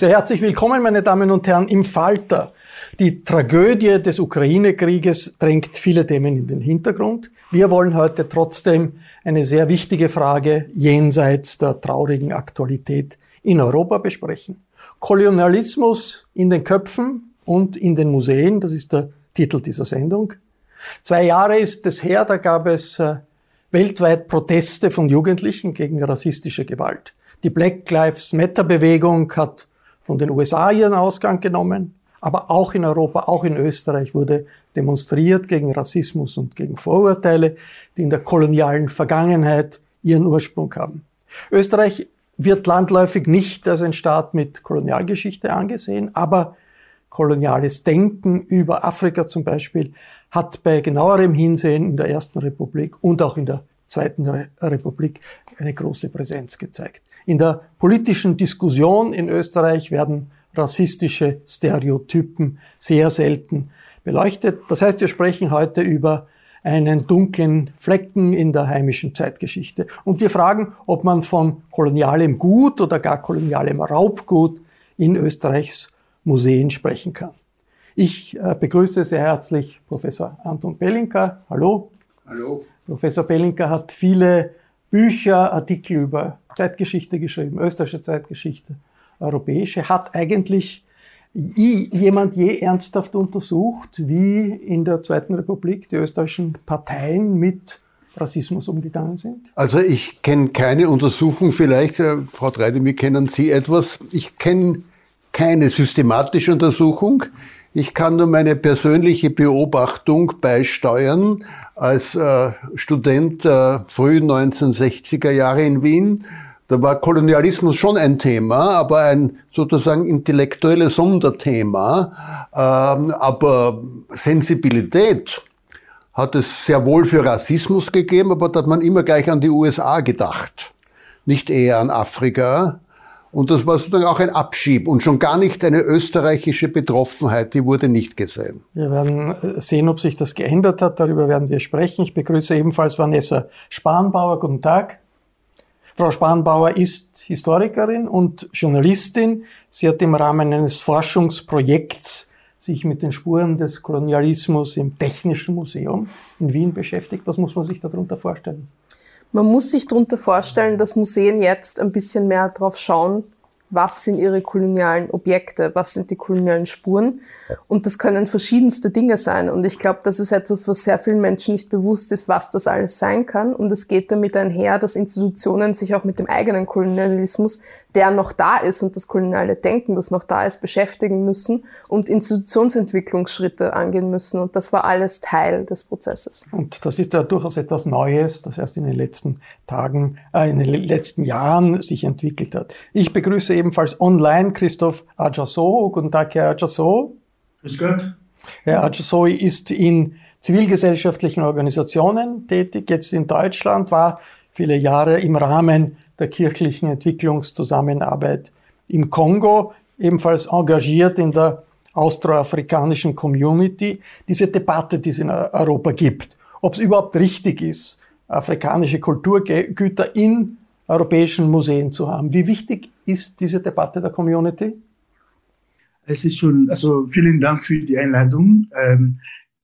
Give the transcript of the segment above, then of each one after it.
Sehr herzlich willkommen, meine Damen und Herren, im Falter. Die Tragödie des Ukraine-Krieges drängt viele Themen in den Hintergrund. Wir wollen heute trotzdem eine sehr wichtige Frage jenseits der traurigen Aktualität in Europa besprechen. Kolonialismus in den Köpfen und in den Museen, das ist der Titel dieser Sendung. Zwei Jahre ist es her, da gab es äh, weltweit Proteste von Jugendlichen gegen rassistische Gewalt. Die Black Lives Matter Bewegung hat von den USA ihren Ausgang genommen, aber auch in Europa, auch in Österreich wurde demonstriert gegen Rassismus und gegen Vorurteile, die in der kolonialen Vergangenheit ihren Ursprung haben. Österreich wird landläufig nicht als ein Staat mit Kolonialgeschichte angesehen, aber koloniales Denken über Afrika zum Beispiel hat bei genauerem Hinsehen in der Ersten Republik und auch in der Zweiten Republik eine große Präsenz gezeigt. In der politischen Diskussion in Österreich werden rassistische Stereotypen sehr selten beleuchtet. Das heißt, wir sprechen heute über einen dunklen Flecken in der heimischen Zeitgeschichte. Und wir fragen, ob man von kolonialem Gut oder gar kolonialem Raubgut in Österreichs Museen sprechen kann. Ich äh, begrüße sehr herzlich Professor Anton Bellinka. Hallo. Hallo. Professor Bellinka hat viele Bücher, Artikel über Zeitgeschichte geschrieben, österreichische Zeitgeschichte, europäische. Hat eigentlich jemand je ernsthaft untersucht, wie in der Zweiten Republik die österreichischen Parteien mit Rassismus umgegangen sind? Also ich kenne keine Untersuchung, vielleicht, äh, Frau Treidemir, kennen Sie etwas. Ich kenne keine systematische Untersuchung. Ich kann nur meine persönliche Beobachtung beisteuern als äh, Student äh, frühen 1960er Jahre in Wien. Da war Kolonialismus schon ein Thema, aber ein sozusagen intellektuelles Sonderthema. Ähm, aber Sensibilität hat es sehr wohl für Rassismus gegeben, aber da hat man immer gleich an die USA gedacht, nicht eher an Afrika. Und das war sozusagen auch ein Abschieb und schon gar nicht eine österreichische Betroffenheit, die wurde nicht gesehen. Wir werden äh, sehen, ob sich das geändert hat, darüber werden wir sprechen. Ich begrüße ebenfalls Vanessa Spanbauer. Guten Tag. Frau Spanbauer ist Historikerin und Journalistin. Sie hat im Rahmen eines Forschungsprojekts sich mit den Spuren des Kolonialismus im Technischen Museum in Wien beschäftigt. Was muss man sich darunter vorstellen? Man muss sich darunter vorstellen, dass Museen jetzt ein bisschen mehr drauf schauen, was sind ihre kolonialen Objekte, was sind die kolonialen Spuren. Und das können verschiedenste Dinge sein. Und ich glaube, das ist etwas, was sehr vielen Menschen nicht bewusst ist, was das alles sein kann. Und es geht damit einher, dass Institutionen sich auch mit dem eigenen Kolonialismus, der noch da ist und das koloniale Denken, das noch da ist, beschäftigen müssen und Institutionsentwicklungsschritte angehen müssen. Und das war alles Teil des Prozesses. Und das ist ja durchaus etwas Neues, das erst in den letzten Tagen, äh, in den letzten Jahren sich entwickelt hat. Ich begrüße ebenfalls online Christoph Adjasso. Guten Tag, Herr Adjasso. Grüß Gott. Herr Adjasso ist in zivilgesellschaftlichen Organisationen tätig, jetzt in Deutschland, war viele Jahre im Rahmen der kirchlichen Entwicklungszusammenarbeit im Kongo, ebenfalls engagiert in der austroafrikanischen Community. Diese Debatte, die es in Europa gibt, ob es überhaupt richtig ist, afrikanische Kulturgüter in europäischen Museen zu haben. Wie wichtig ist diese Debatte der Community? Es ist schon, also vielen Dank für die Einladung. Ähm,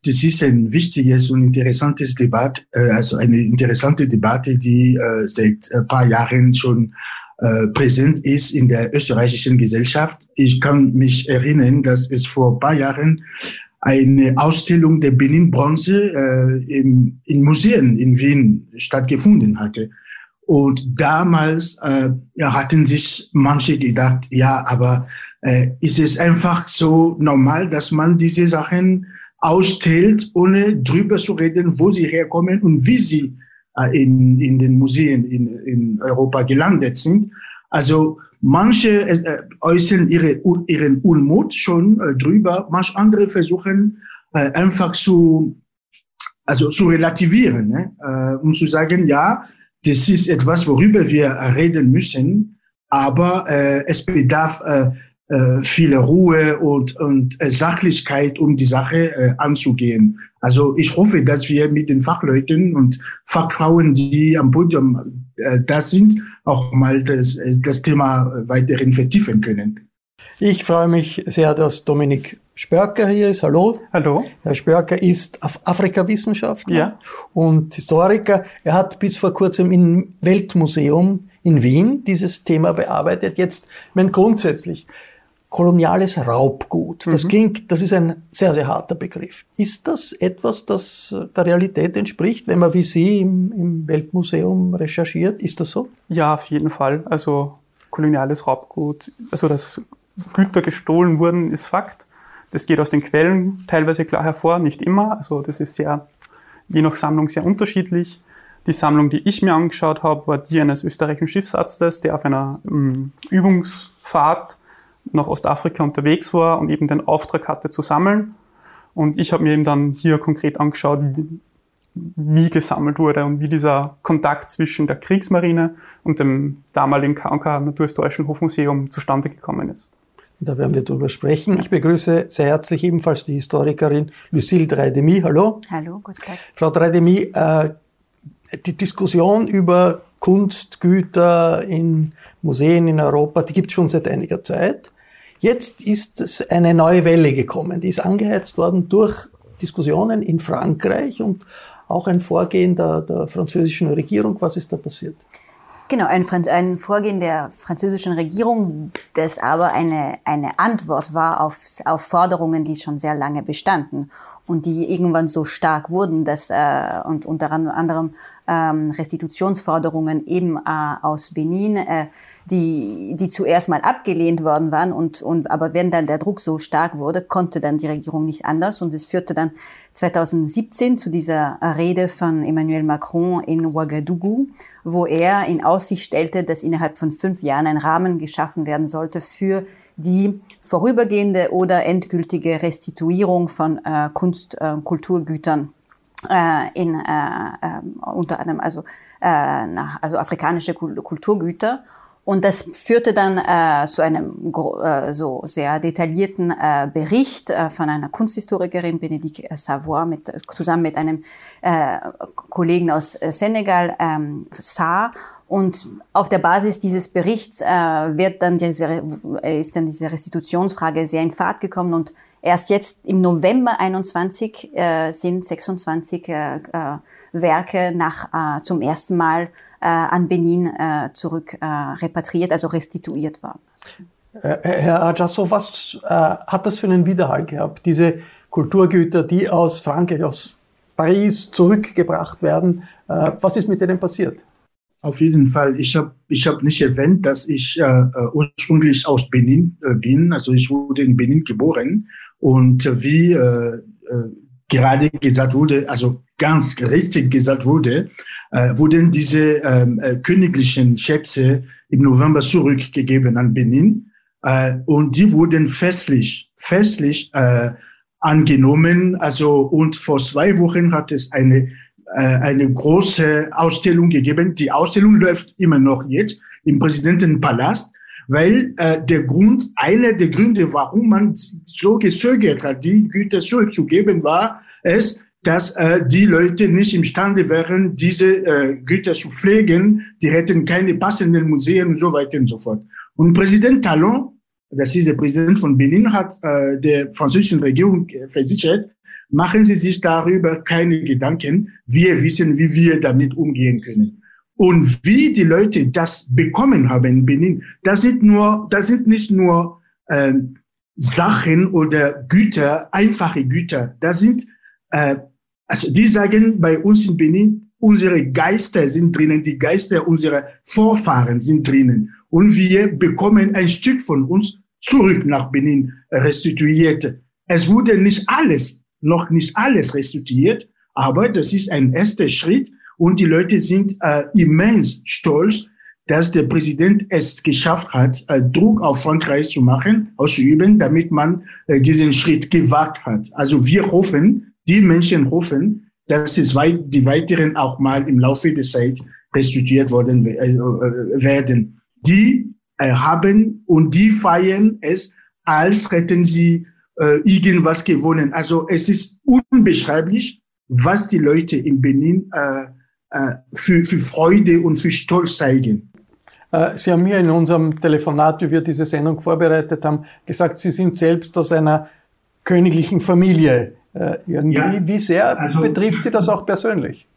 das ist ein wichtiges und interessantes Debatte, äh, also eine interessante Debatte, die äh, seit ein paar Jahren schon äh, präsent ist in der österreichischen Gesellschaft. Ich kann mich erinnern, dass es vor ein paar Jahren eine Ausstellung der Benin-Bronze äh, in, in Museen in Wien stattgefunden hatte. Und damals äh, hatten sich manche gedacht, ja, aber äh, ist es einfach so normal, dass man diese Sachen ausstellt, ohne drüber zu reden, wo sie herkommen und wie sie äh, in, in den Museen in, in Europa gelandet sind. Also manche äh, äußern ihre, ihren Unmut schon äh, drüber, manche andere versuchen einfach zu, also zu relativieren ne? und zu sagen, ja, das ist etwas, worüber wir reden müssen, aber äh, es bedarf äh, äh, viel Ruhe und, und äh, Sachlichkeit, um die Sache äh, anzugehen. Also ich hoffe, dass wir mit den Fachleuten und Fachfrauen, die am Podium äh, da sind, auch mal das, äh, das Thema weiterhin vertiefen können. Ich freue mich sehr, dass Dominik Spörker hier ist. Hallo. Hallo. Herr Spörker ist Afrikawissenschaftler ja. und Historiker. Er hat bis vor kurzem im Weltmuseum in Wien dieses Thema bearbeitet. Jetzt, mein grundsätzlich, koloniales Raubgut. Das mhm. klingt, das ist ein sehr, sehr harter Begriff. Ist das etwas, das der Realität entspricht, wenn man wie Sie im, im Weltmuseum recherchiert? Ist das so? Ja, auf jeden Fall. Also koloniales Raubgut, also dass Güter gestohlen wurden, ist Fakt. Das geht aus den Quellen teilweise klar hervor, nicht immer. Also das ist sehr, je nach Sammlung sehr unterschiedlich. Die Sammlung, die ich mir angeschaut habe, war die eines österreichischen Schiffsarztes, der auf einer ähm, Übungsfahrt nach Ostafrika unterwegs war und eben den Auftrag hatte zu sammeln. Und ich habe mir eben dann hier konkret angeschaut, wie, wie gesammelt wurde und wie dieser Kontakt zwischen der Kriegsmarine und dem damaligen KK Naturhistorischen Hofmuseum zustande gekommen ist. Da werden wir drüber sprechen. Ich begrüße sehr herzlich ebenfalls die Historikerin Lucille Dreidemi. Hallo. Hallo, guten Tag. Frau Dreidemi, äh, die Diskussion über Kunstgüter in Museen in Europa, die gibt es schon seit einiger Zeit. Jetzt ist es eine neue Welle gekommen. Die ist angeheizt worden durch Diskussionen in Frankreich und auch ein Vorgehen der, der französischen Regierung. Was ist da passiert? Genau, ein, ein, Vorgehen der französischen Regierung, das aber eine, eine Antwort war auf, auf Forderungen, die schon sehr lange bestanden und die irgendwann so stark wurden, dass äh, und unter anderem ähm, Restitutionsforderungen eben äh, aus Benin, äh, die, die zuerst mal abgelehnt worden waren und, und aber wenn dann der Druck so stark wurde, konnte dann die Regierung nicht anders. Und es führte dann 2017 zu dieser Rede von Emmanuel Macron in Ouagadougou, wo er in Aussicht stellte, dass innerhalb von fünf Jahren ein Rahmen geschaffen werden sollte für die vorübergehende oder endgültige Restituierung von äh, Kunst- und äh, Kulturgütern äh, in äh, äh, unter anderem also äh, nach, also afrikanische Kulturgüter und das führte dann äh, zu einem äh, so sehr detaillierten äh, Bericht äh, von einer Kunsthistorikerin, Benedict Savoy, mit, zusammen mit einem äh, Kollegen aus äh, Senegal, ähm, Saar. Und auf der Basis dieses Berichts wird dann diese, ist dann diese Restitutionsfrage sehr in Fahrt gekommen und erst jetzt im November 21 äh, sind 26 äh, äh, Werke nach, zum ersten Mal an Benin äh, zurück äh, repatriiert, also restituiert worden. Äh, Herr Ajasso, was äh, hat das für einen Widerhall gehabt? Diese Kulturgüter, die aus Frankreich, aus Paris zurückgebracht werden. Äh, was ist mit denen passiert? Auf jeden Fall. Ich habe ich hab nicht erwähnt, dass ich äh, äh, ursprünglich aus Benin äh, bin. Also ich wurde in Benin geboren. Und äh, wie äh, äh, gerade gesagt wurde, also ganz richtig gesagt wurde, äh, wurden diese ähm, äh, königlichen Schätze im November zurückgegeben an Benin. Äh, und die wurden festlich, festlich äh, angenommen. Also, und vor zwei Wochen hat es eine, äh, eine große Ausstellung gegeben. Die Ausstellung läuft immer noch jetzt im Präsidentenpalast, weil äh, der Grund, einer der Gründe, warum man so gezögert hat, die Güter zurückzugeben, war es, dass äh, die Leute nicht imstande wären, diese äh, Güter zu pflegen. Die hätten keine passenden Museen und so weiter und so fort. Und Präsident Talon das ist der Präsident von Benin, hat äh, der französischen Regierung versichert, machen Sie sich darüber keine Gedanken. Wir wissen, wie wir damit umgehen können. Und wie die Leute das bekommen haben in Benin, das sind nur, das sind nicht nur äh, Sachen oder Güter, einfache Güter. Das sind, äh, also die sagen bei uns in Benin, unsere Geister sind drinnen, die Geister unserer Vorfahren sind drinnen und wir bekommen ein Stück von uns zurück nach Benin restituiert. Es wurde nicht alles, noch nicht alles restituiert, aber das ist ein erster Schritt und die Leute sind äh, immens stolz, dass der Präsident es geschafft hat, äh, Druck auf Frankreich zu machen, auszuüben, damit man äh, diesen Schritt gewagt hat. Also wir hoffen, die Menschen hoffen, dass es weit, die weiteren auch mal im Laufe der Zeit restituiert worden äh, äh werden die äh, haben und die feiern es, als hätten sie äh, irgendwas gewonnen. Also es ist unbeschreiblich, was die Leute in Benin äh, für, für Freude und für Stolz zeigen. Äh, sie haben mir in unserem Telefonat, wie wir diese Sendung vorbereitet haben, gesagt, Sie sind selbst aus einer königlichen Familie. Äh, irgendwie. Ja, wie sehr also, betrifft Sie das auch persönlich?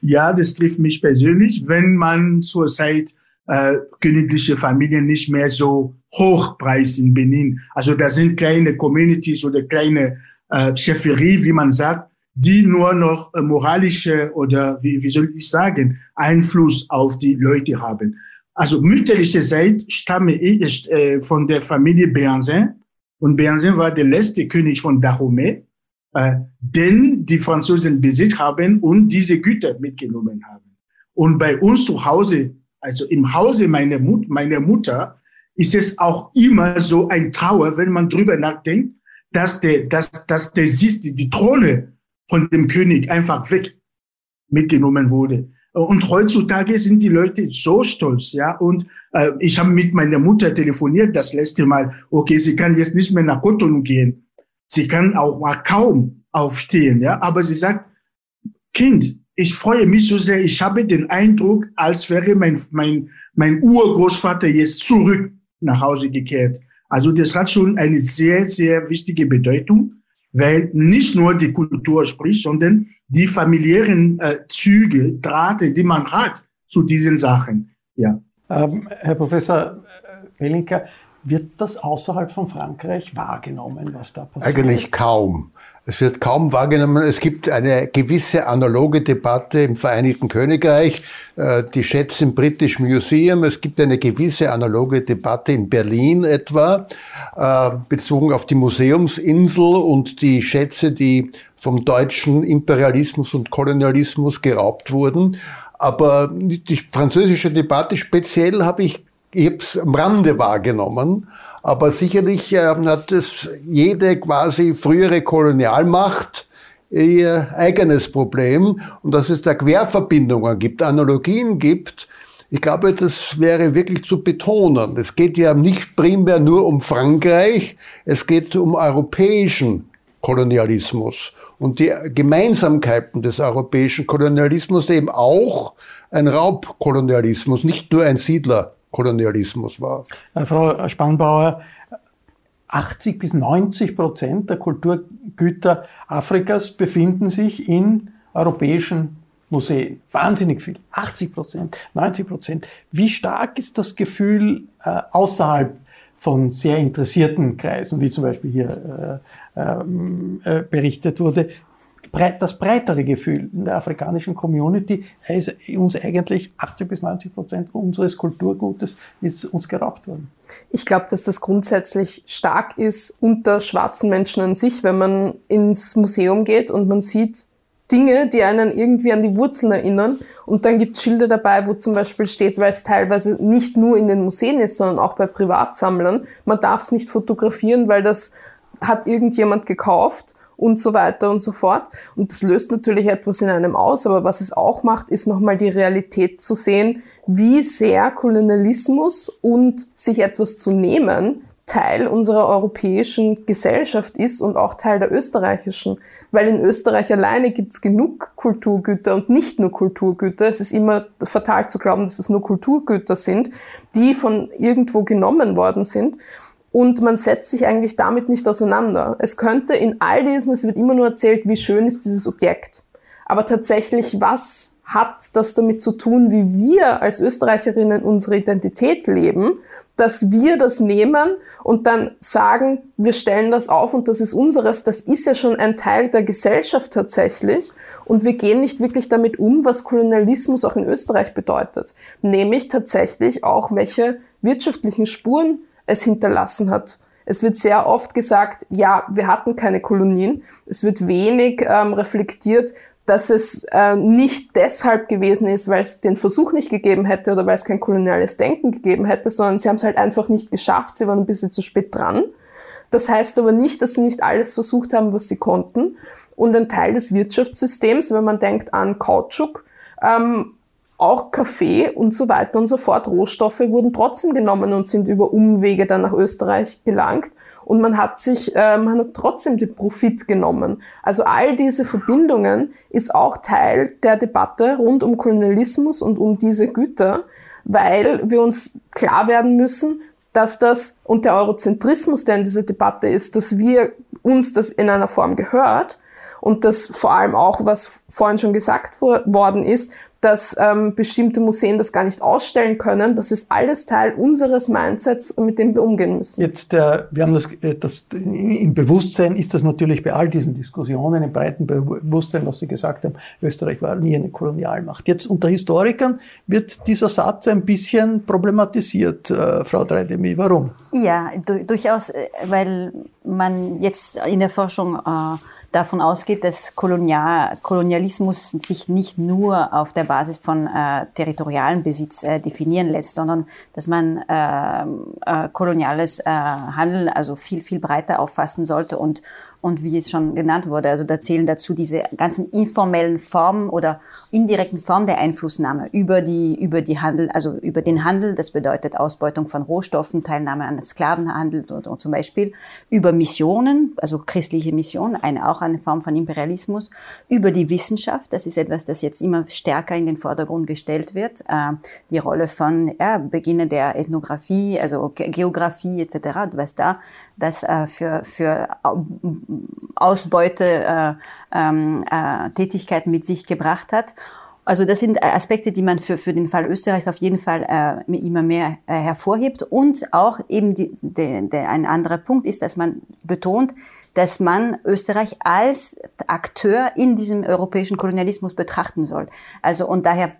Ja, das trifft mich persönlich, wenn man zur Zeit äh, königliche Familien nicht mehr so hochpreis in Benin. Also da sind kleine Communities oder kleine äh, Chefferie, wie man sagt, die nur noch äh, moralische oder wie, wie soll ich sagen, Einfluss auf die Leute haben. Also mütterlicherseits stamme ich äh, von der Familie Béanzin und Béanzin war der letzte König von Dahomey, äh, den die Franzosen Besitz haben und diese Güter mitgenommen haben. Und bei uns zu Hause also im Hause meiner, Mut, meiner Mutter, ist es auch immer so ein Trauer, wenn man drüber nachdenkt, dass der, dass, dass der siehst, die Throne von dem König einfach weg mitgenommen wurde. Und heutzutage sind die Leute so stolz, ja. Und äh, ich habe mit meiner Mutter telefoniert das letzte Mal. Okay, sie kann jetzt nicht mehr nach Cotonou gehen. Sie kann auch mal kaum aufstehen, ja. Aber sie sagt, Kind, ich freue mich so sehr. Ich habe den Eindruck, als wäre mein, mein, mein Urgroßvater jetzt zurück nach Hause gekehrt. Also das hat schon eine sehr, sehr wichtige Bedeutung, weil nicht nur die Kultur spricht, sondern die familiären äh, Züge, Drahte, die man hat zu diesen Sachen. Ja. Ähm, Herr Professor Wellinka, wird das außerhalb von Frankreich wahrgenommen, was da passiert? Eigentlich kaum. Es wird kaum wahrgenommen. Es gibt eine gewisse analoge Debatte im Vereinigten Königreich, äh, die Schätze im British Museum. Es gibt eine gewisse analoge Debatte in Berlin etwa, äh, bezogen auf die Museumsinsel und die Schätze, die vom deutschen Imperialismus und Kolonialismus geraubt wurden. Aber die französische Debatte speziell habe ich, ich habe am Rande wahrgenommen. Aber sicherlich äh, hat es jede quasi frühere Kolonialmacht ihr eigenes Problem und dass es da Querverbindungen gibt, Analogien gibt. Ich glaube, das wäre wirklich zu betonen. Es geht ja nicht primär nur um Frankreich, es geht um europäischen Kolonialismus und die Gemeinsamkeiten des europäischen Kolonialismus eben auch ein Raubkolonialismus, nicht nur ein Siedler. Kolonialismus war. Äh, Frau Spannbauer, 80 bis 90 Prozent der Kulturgüter Afrikas befinden sich in europäischen Museen. Wahnsinnig viel. 80 Prozent, 90 Prozent. Wie stark ist das Gefühl äh, außerhalb von sehr interessierten Kreisen, wie zum Beispiel hier äh, ähm, äh, berichtet wurde, breit, das breitere Gefühl in der afrikanischen Community ist uns eigentlich 80 bis 90 Prozent unseres Kulturgutes ist uns geraubt worden. Ich glaube, dass das grundsätzlich stark ist unter schwarzen Menschen an sich, wenn man ins Museum geht und man sieht Dinge, die einen irgendwie an die Wurzeln erinnern. Und dann gibt es Schilder dabei, wo zum Beispiel steht, weil es teilweise nicht nur in den Museen ist, sondern auch bei Privatsammlern, man darf es nicht fotografieren, weil das hat irgendjemand gekauft und so weiter und so fort. Und das löst natürlich etwas in einem aus, aber was es auch macht, ist nochmal die Realität zu sehen, wie sehr Kolonialismus und sich etwas zu nehmen Teil unserer europäischen Gesellschaft ist und auch Teil der österreichischen. Weil in Österreich alleine gibt es genug Kulturgüter und nicht nur Kulturgüter. Es ist immer fatal zu glauben, dass es nur Kulturgüter sind, die von irgendwo genommen worden sind. Und man setzt sich eigentlich damit nicht auseinander. Es könnte in all diesen, es wird immer nur erzählt, wie schön ist dieses Objekt. Aber tatsächlich, was hat das damit zu tun, wie wir als Österreicherinnen unsere Identität leben, dass wir das nehmen und dann sagen, wir stellen das auf und das ist unseres, das ist ja schon ein Teil der Gesellschaft tatsächlich und wir gehen nicht wirklich damit um, was Kolonialismus auch in Österreich bedeutet, nämlich tatsächlich auch, welche wirtschaftlichen Spuren es hinterlassen hat. Es wird sehr oft gesagt, ja, wir hatten keine Kolonien. Es wird wenig ähm, reflektiert, dass es äh, nicht deshalb gewesen ist, weil es den Versuch nicht gegeben hätte oder weil es kein koloniales Denken gegeben hätte, sondern sie haben es halt einfach nicht geschafft, sie waren ein bisschen zu spät dran. Das heißt aber nicht, dass sie nicht alles versucht haben, was sie konnten. Und ein Teil des Wirtschaftssystems, wenn man denkt an Kautschuk, ähm, auch Kaffee und so weiter und so fort, Rohstoffe wurden trotzdem genommen und sind über Umwege dann nach Österreich gelangt. Und man hat sich, äh, man hat trotzdem den Profit genommen. Also all diese Verbindungen ist auch Teil der Debatte rund um Kolonialismus und um diese Güter, weil wir uns klar werden müssen, dass das und der Eurozentrismus, der in dieser Debatte ist, dass wir uns das in einer Form gehört. Und das vor allem auch, was vorhin schon gesagt worden ist, dass ähm, bestimmte Museen das gar nicht ausstellen können. Das ist alles Teil unseres Mindsets, mit dem wir umgehen müssen. Jetzt, äh, wir haben das, äh, das im Bewusstsein ist das natürlich bei all diesen Diskussionen im breiten Bewusstsein, was Sie gesagt haben, Österreich war nie eine Kolonialmacht. Jetzt unter Historikern wird dieser Satz ein bisschen problematisiert, äh, Frau Dreidemi. Warum? Ja, du, durchaus, äh, weil man jetzt in der Forschung äh, davon ausgeht, dass Kolonial, Kolonialismus sich nicht nur auf der Basis von äh, territorialen Besitz äh, definieren lässt, sondern dass man äh, äh, koloniales äh, Handeln also viel, viel breiter auffassen sollte und und wie es schon genannt wurde, also da zählen dazu diese ganzen informellen Formen oder indirekten Formen der Einflussnahme über die, über die Handel, also über den Handel, das bedeutet Ausbeutung von Rohstoffen, Teilnahme an Sklavenhandel oder zum Beispiel, über Missionen, also christliche Missionen, eine, auch eine Form von Imperialismus, über die Wissenschaft, das ist etwas, das jetzt immer stärker in den Vordergrund gestellt wird, äh, die Rolle von ja, Beginne der Ethnographie, also Geografie etc., was da das äh, für, für Ausbeute äh, ähm, äh, Tätigkeiten mit sich gebracht hat. Also das sind Aspekte, die man für, für den Fall Österreichs auf jeden Fall äh, immer mehr äh, hervorhebt. Und auch eben die, de, de, ein anderer Punkt ist, dass man betont, dass man Österreich als Akteur in diesem europäischen Kolonialismus betrachten soll. Also und daher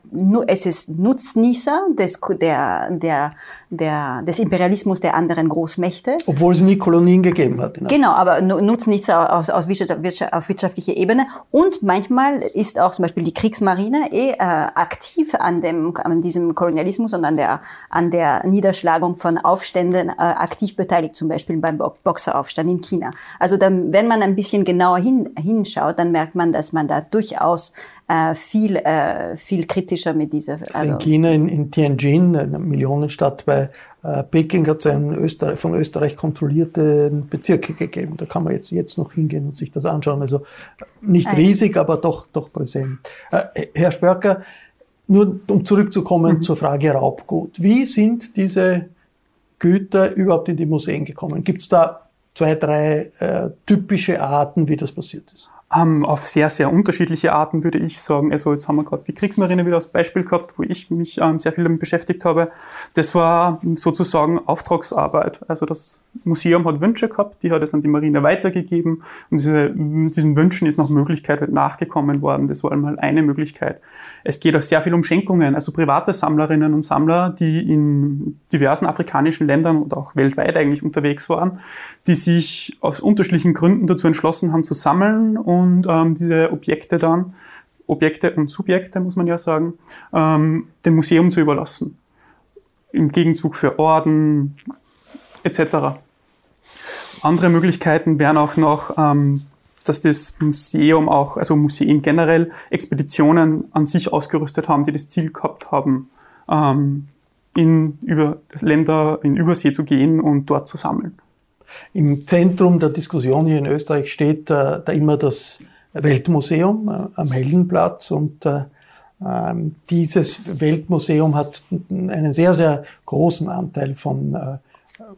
es ist Nutznießer des, der, der, der, des Imperialismus der anderen Großmächte. Obwohl es nie Kolonien gegeben hat. Genau, aber Nutznießer aus, aus Wirtschaft, auf wirtschaftlicher Ebene. Und manchmal ist auch zum Beispiel die Kriegsmarine eh äh, aktiv an, dem, an diesem Kolonialismus und an der, an der Niederschlagung von Aufständen äh, aktiv beteiligt, zum Beispiel beim Boxeraufstand in China. Also dann, wenn man ein bisschen genauer hin, hinschaut, dann merkt man, dass man da durchaus äh, viel, äh, viel kritischer mit dieser. Also in China, in, in Tianjin, eine Millionenstadt bei äh, Peking, hat es einen Österreich, von Österreich kontrollierten Bezirke gegeben. Da kann man jetzt, jetzt noch hingehen und sich das anschauen. Also nicht riesig, aber doch, doch präsent. Äh, Herr Spörker, nur um zurückzukommen mhm. zur Frage Raubgut. Wie sind diese Güter überhaupt in die Museen gekommen? Gibt es da zwei, drei äh, typische Arten, wie das passiert ist? Ähm, auf sehr, sehr unterschiedliche Arten, würde ich sagen. Also jetzt haben wir gerade die Kriegsmarine wieder als Beispiel gehabt, wo ich mich ähm, sehr viel damit beschäftigt habe. Das war sozusagen Auftragsarbeit. Also das Museum hat Wünsche gehabt, die hat es an die Marine weitergegeben und diese, diesen Wünschen ist nach Möglichkeit halt nachgekommen worden. Das war einmal eine Möglichkeit. Es geht auch sehr viel um Schenkungen, also private Sammlerinnen und Sammler, die in diversen afrikanischen Ländern und auch weltweit eigentlich unterwegs waren, die sich aus unterschiedlichen Gründen dazu entschlossen haben zu sammeln und ähm, diese Objekte dann, Objekte und Subjekte muss man ja sagen, ähm, dem Museum zu überlassen. Im Gegenzug für Orden etc. Andere Möglichkeiten wären auch noch, ähm, dass das Museum auch, also Museen generell, Expeditionen an sich ausgerüstet haben, die das Ziel gehabt haben, ähm, in über Länder in Übersee zu gehen und dort zu sammeln. Im Zentrum der Diskussion hier in Österreich steht äh, da immer das Weltmuseum äh, am Heldenplatz und äh, ähm, dieses Weltmuseum hat einen sehr, sehr großen Anteil von äh,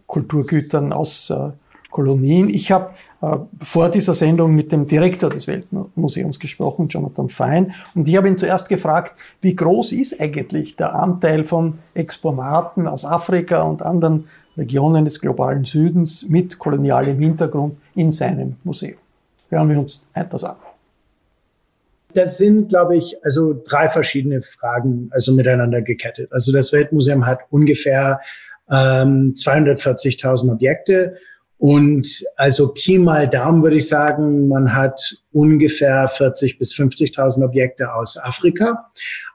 Kulturgütern aus äh, Kolonien. Ich habe äh, vor dieser Sendung mit dem Direktor des Weltmuseums gesprochen, Jonathan Fein, und ich habe ihn zuerst gefragt, wie groß ist eigentlich der Anteil von Exponaten aus Afrika und anderen Regionen des globalen Südens mit kolonialem Hintergrund in seinem Museum. Hören wir uns etwas an. Das sind, glaube ich, also drei verschiedene Fragen, also miteinander gekettet. Also das Weltmuseum hat ungefähr ähm, 240.000 Objekte und also Pi mal Daumen würde ich sagen, man hat ungefähr 40 bis 50.000 Objekte aus Afrika.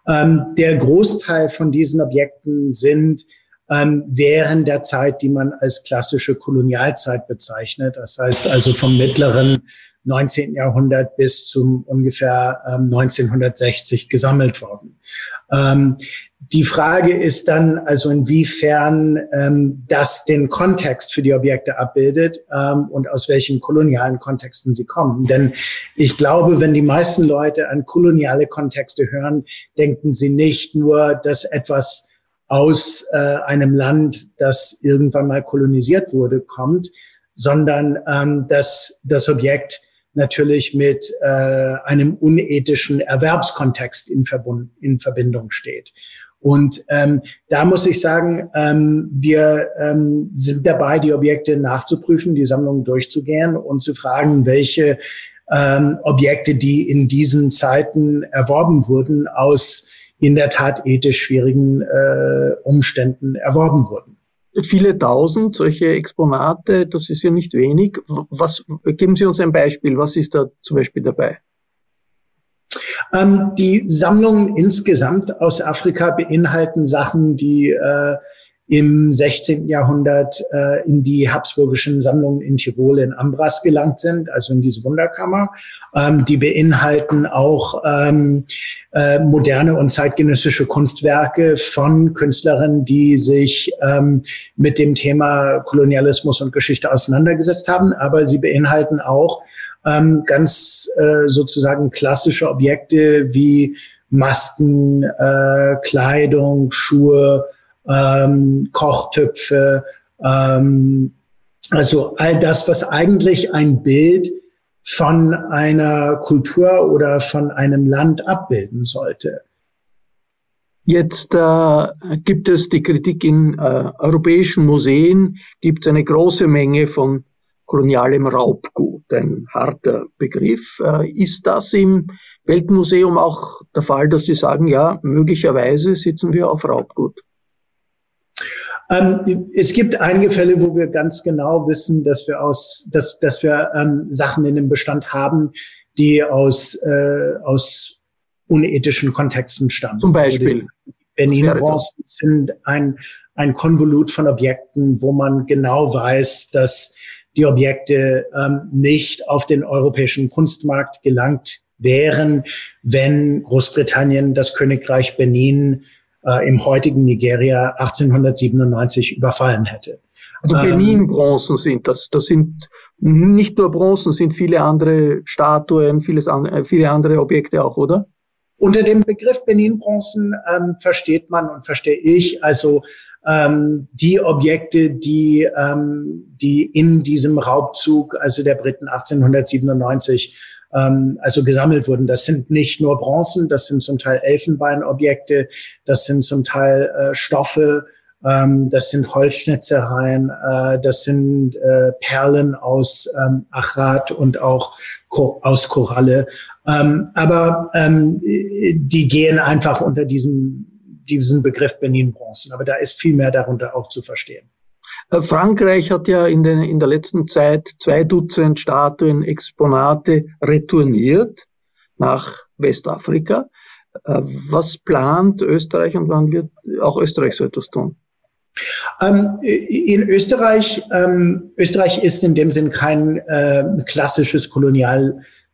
Ähm, der Großteil von diesen Objekten sind ähm, während der Zeit, die man als klassische Kolonialzeit bezeichnet. Das heißt also vom mittleren 19. Jahrhundert bis zum ungefähr ähm, 1960 gesammelt worden. Ähm, die Frage ist dann also inwiefern ähm, das den Kontext für die Objekte abbildet ähm, und aus welchen kolonialen Kontexten sie kommen. Denn ich glaube, wenn die meisten Leute an koloniale Kontexte hören, denken sie nicht nur, dass etwas aus äh, einem Land, das irgendwann mal kolonisiert wurde, kommt, sondern ähm, dass das Objekt natürlich mit äh, einem unethischen Erwerbskontext in, Verbund, in Verbindung steht. Und ähm, da muss ich sagen, ähm, wir ähm, sind dabei, die Objekte nachzuprüfen, die Sammlung durchzugehen und zu fragen, welche ähm, Objekte, die in diesen Zeiten erworben wurden, aus in der Tat ethisch schwierigen äh, Umständen erworben wurden. Viele tausend solche Exponate, das ist ja nicht wenig. Was geben Sie uns ein Beispiel? Was ist da zum Beispiel dabei? Ähm, die Sammlungen insgesamt aus Afrika beinhalten Sachen, die äh, im 16. Jahrhundert äh, in die habsburgischen Sammlungen in Tirol in Ambras gelangt sind, also in diese Wunderkammer. Ähm, die beinhalten auch ähm, äh, moderne und zeitgenössische Kunstwerke von Künstlerinnen, die sich ähm, mit dem Thema Kolonialismus und Geschichte auseinandergesetzt haben. Aber sie beinhalten auch ähm, ganz äh, sozusagen klassische Objekte wie Masken, äh, Kleidung, Schuhe, ähm, Kochtöpfe, ähm, also all das, was eigentlich ein Bild von einer Kultur oder von einem Land abbilden sollte. Jetzt äh, gibt es die Kritik in äh, europäischen Museen, gibt es eine große Menge von kolonialem Raubgut, ein harter Begriff. Äh, ist das im Weltmuseum auch der Fall, dass Sie sagen, ja, möglicherweise sitzen wir auf Raubgut? Ähm, es gibt einige Fälle, wo wir ganz genau wissen, dass wir aus, dass, dass wir ähm, Sachen in dem Bestand haben, die aus, äh, aus unethischen Kontexten stammen. Zum Beispiel. Benin-Bronzen sind ein, ein Konvolut von Objekten, wo man genau weiß, dass die Objekte ähm, nicht auf den europäischen Kunstmarkt gelangt wären, wenn Großbritannien das Königreich Benin äh, im heutigen Nigeria 1897 überfallen hätte. Also ähm, Benin-Bronzen sind das. Das sind nicht nur Bronzen, sind viele andere Statuen, vieles an, äh, viele andere Objekte auch, oder? Unter dem Begriff Benin-Bronzen ähm, versteht man und verstehe ich also ähm, die Objekte, die, ähm, die in diesem Raubzug, also der Briten 1897, ähm, also gesammelt wurden. Das sind nicht nur Bronzen, das sind zum Teil Elfenbeinobjekte, das sind zum Teil äh, Stoffe, ähm, das sind Holzschnitzereien, äh, das sind äh, Perlen aus ähm, Achat und auch Ko aus Koralle. Ähm, aber ähm, die gehen einfach unter diesem, diesen Begriff Benin-Bronzen. Aber da ist viel mehr darunter auch zu verstehen. Äh, Frankreich hat ja in, den, in der letzten Zeit zwei Dutzend Statuen, Exponate retourniert nach Westafrika. Äh, was plant Österreich und wann wird auch Österreich so etwas tun? Ähm, in Österreich, ähm, Österreich ist in dem Sinn kein äh, klassisches